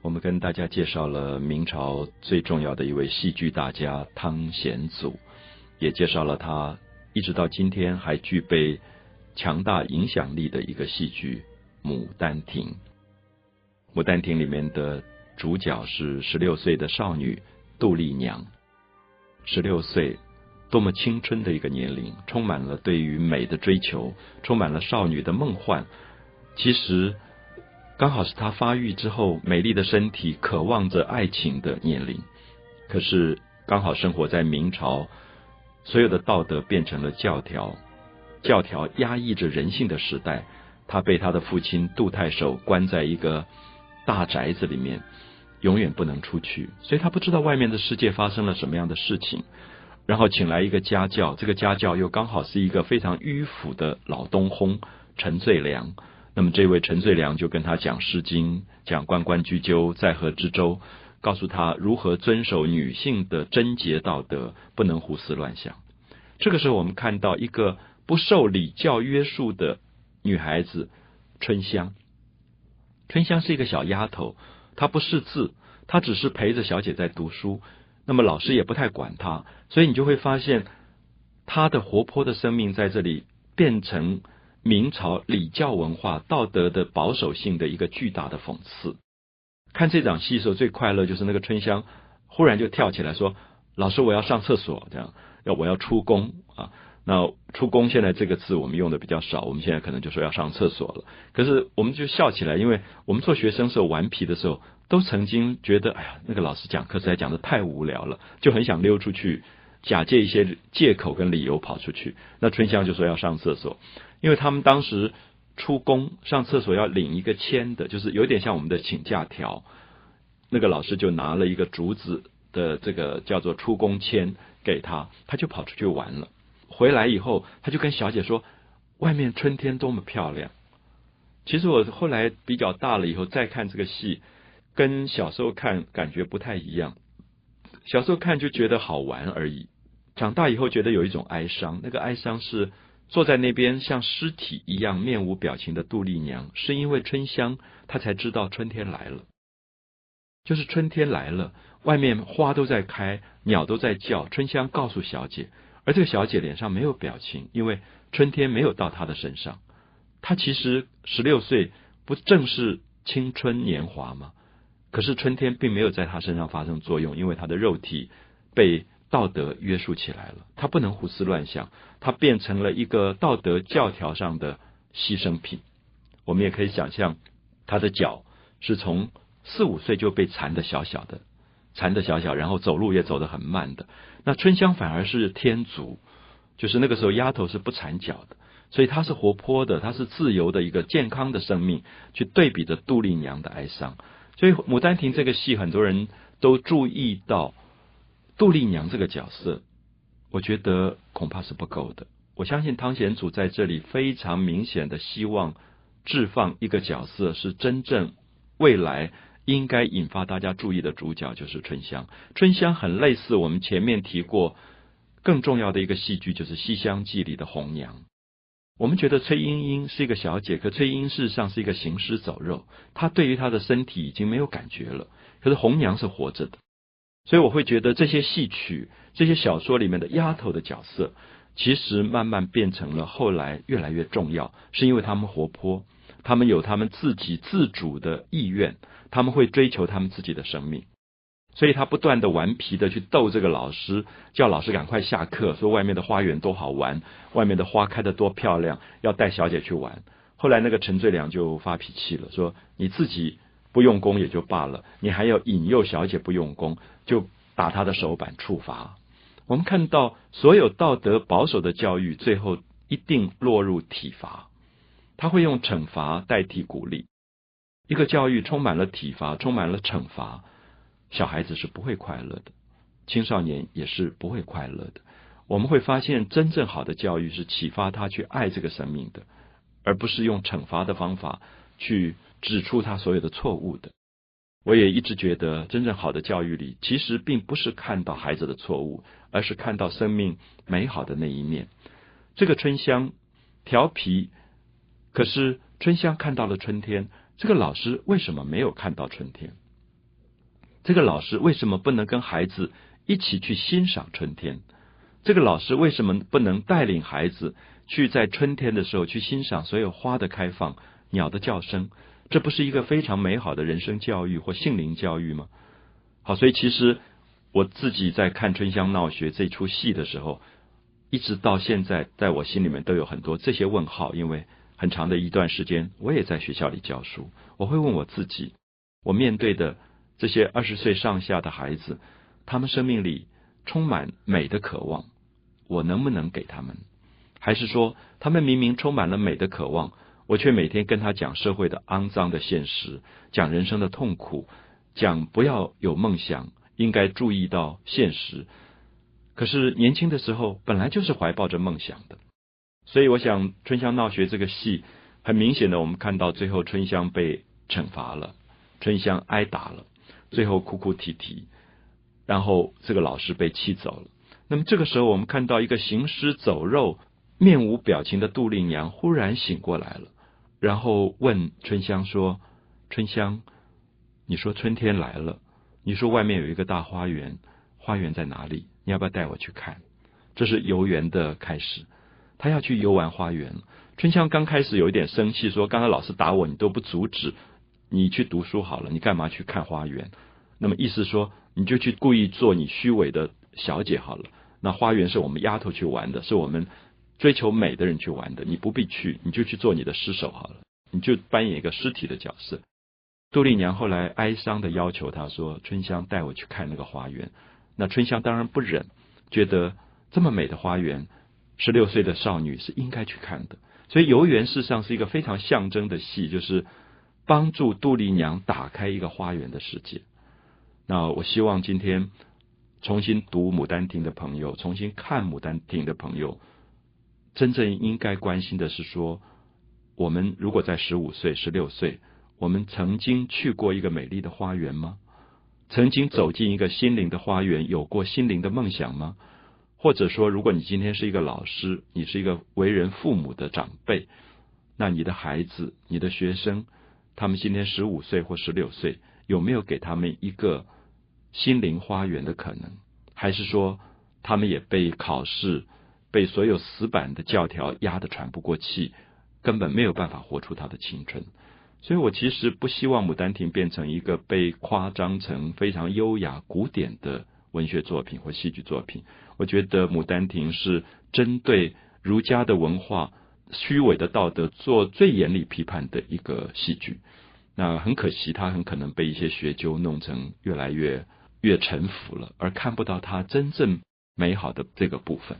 我们跟大家介绍了明朝最重要的一位戏剧大家汤显祖，也介绍了他一直到今天还具备强大影响力的一个戏剧《牡丹亭》。《牡丹亭》里面的主角是十六岁的少女杜丽娘，十六岁多么青春的一个年龄，充满了对于美的追求，充满了少女的梦幻。其实。刚好是他发育之后，美丽的身体渴望着爱情的年龄。可是刚好生活在明朝，所有的道德变成了教条，教条压抑着人性的时代。他被他的父亲杜太守关在一个大宅子里面，永远不能出去，所以他不知道外面的世界发生了什么样的事情。然后请来一个家教，这个家教又刚好是一个非常迂腐的老东烘陈最良。那么这位陈最良就跟他讲《诗经》，讲“关关雎鸠，在河之洲”，告诉他如何遵守女性的贞洁道德，不能胡思乱想。这个时候，我们看到一个不受礼教约束的女孩子春香。春香是一个小丫头，她不识字，她只是陪着小姐在读书。那么老师也不太管她，所以你就会发现她的活泼的生命在这里变成。明朝礼教文化道德的保守性的一个巨大的讽刺。看这场戏的时候，最快乐就是那个春香忽然就跳起来说：“老师，我要上厕所，这样要我要出宫啊。”那出宫现在这个字我们用的比较少，我们现在可能就说要上厕所了。可是我们就笑起来，因为我们做学生时候顽皮的时候，都曾经觉得，哎呀，那个老师讲课实在讲的太无聊了，就很想溜出去，假借一些借口跟理由跑出去。那春香就说要上厕所。因为他们当时出宫上厕所要领一个签的，就是有点像我们的请假条。那个老师就拿了一个竹子的这个叫做出宫签给他，他就跑出去玩了。回来以后，他就跟小姐说：“外面春天多么漂亮。”其实我后来比较大了以后再看这个戏，跟小时候看感觉不太一样。小时候看就觉得好玩而已，长大以后觉得有一种哀伤，那个哀伤是。坐在那边像尸体一样面无表情的杜丽娘，是因为春香，她才知道春天来了。就是春天来了，外面花都在开，鸟都在叫。春香告诉小姐，而这个小姐脸上没有表情，因为春天没有到她的身上。她其实十六岁，不正是青春年华吗？可是春天并没有在她身上发生作用，因为她的肉体被。道德约束起来了，他不能胡思乱想，他变成了一个道德教条上的牺牲品。我们也可以想象，他的脚是从四五岁就被缠的小小的，缠的小小，然后走路也走得很慢的。那春香反而是天足，就是那个时候丫头是不缠脚的，所以她是活泼的，她是自由的一个健康的生命，去对比着杜丽娘的哀伤。所以《牡丹亭》这个戏，很多人都注意到。杜丽娘这个角色，我觉得恐怕是不够的。我相信汤显祖在这里非常明显的希望置放一个角色，是真正未来应该引发大家注意的主角，就是春香。春香很类似我们前面提过更重要的一个戏剧，就是《西厢记》里的红娘。我们觉得崔莺莺是一个小姐，可崔莺莺事实上是一个行尸走肉，她对于她的身体已经没有感觉了。可是红娘是活着的。所以我会觉得这些戏曲、这些小说里面的丫头的角色，其实慢慢变成了后来越来越重要，是因为他们活泼，他们有他们自己自主的意愿，他们会追求他们自己的生命，所以他不断的顽皮的去逗这个老师，叫老师赶快下课，说外面的花园多好玩，外面的花开的多漂亮，要带小姐去玩。后来那个陈最良就发脾气了，说你自己。不用功也就罢了，你还要引诱小姐不用功，就打她的手板处罚。我们看到所有道德保守的教育，最后一定落入体罚。他会用惩罚代替鼓励。一个教育充满了体罚，充满了惩罚，小孩子是不会快乐的，青少年也是不会快乐的。我们会发现，真正好的教育是启发他去爱这个生命的，而不是用惩罚的方法去。指出他所有的错误的，我也一直觉得，真正好的教育里，其实并不是看到孩子的错误，而是看到生命美好的那一面。这个春香调皮，可是春香看到了春天，这个老师为什么没有看到春天？这个老师为什么不能跟孩子一起去欣赏春天？这个老师为什么不能带领孩子去在春天的时候去欣赏所有花的开放、鸟的叫声？这不是一个非常美好的人生教育或性灵教育吗？好，所以其实我自己在看《春香闹学》这出戏的时候，一直到现在，在我心里面都有很多这些问号，因为很长的一段时间，我也在学校里教书，我会问我自己：我面对的这些二十岁上下的孩子，他们生命里充满美的渴望，我能不能给他们？还是说，他们明明充满了美的渴望？我却每天跟他讲社会的肮脏的现实，讲人生的痛苦，讲不要有梦想，应该注意到现实。可是年轻的时候本来就是怀抱着梦想的，所以我想《春香闹学》这个戏，很明显的我们看到最后春香被惩罚了，春香挨打了，最后哭哭啼啼，然后这个老师被气走了。那么这个时候我们看到一个行尸走肉、面无表情的杜丽娘忽然醒过来了。然后问春香说：“春香，你说春天来了，你说外面有一个大花园，花园在哪里？你要不要带我去看？”这是游园的开始，他要去游玩花园。春香刚开始有一点生气，说：“刚才老师打我，你都不阻止，你去读书好了，你干嘛去看花园？”那么意思说，你就去故意做你虚伪的小姐好了。那花园是我们丫头去玩的，是我们。追求美的人去玩的，你不必去，你就去做你的尸首好了，你就扮演一个尸体的角色。杜丽娘后来哀伤的要求他说：“春香带我去看那个花园。”那春香当然不忍，觉得这么美的花园，十六岁的少女是应该去看的。所以游园事实上是一个非常象征的戏，就是帮助杜丽娘打开一个花园的世界。那我希望今天重新读《牡丹亭》的朋友，重新看《牡丹亭》的朋友。真正应该关心的是说，我们如果在十五岁、十六岁，我们曾经去过一个美丽的花园吗？曾经走进一个心灵的花园，有过心灵的梦想吗？或者说，如果你今天是一个老师，你是一个为人父母的长辈，那你的孩子、你的学生，他们今天十五岁或十六岁，有没有给他们一个心灵花园的可能？还是说，他们也被考试？被所有死板的教条压得喘不过气，根本没有办法活出他的青春。所以我其实不希望《牡丹亭》变成一个被夸张成非常优雅、古典的文学作品或戏剧作品。我觉得《牡丹亭》是针对儒家的文化、虚伪的道德做最严厉批判的一个戏剧。那很可惜，它很可能被一些学究弄成越来越越沉浮了，而看不到它真正美好的这个部分。